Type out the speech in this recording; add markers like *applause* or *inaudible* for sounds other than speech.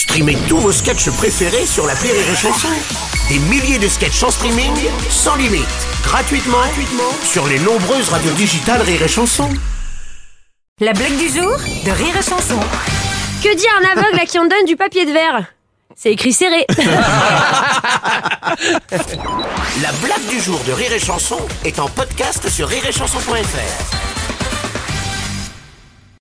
Streamez tous vos sketchs préférés sur la Rire et Chanson. Des milliers de sketchs en streaming, sans limite, gratuitement, gratuitement sur les nombreuses radios digitales Rire et Chanson. La blague du jour de Rire et Chanson. Que dit un aveugle à qui on donne du papier de verre? C'est écrit serré. *laughs* La blague du jour de Rire et Chanson est en podcast sur rireetchanson.fr.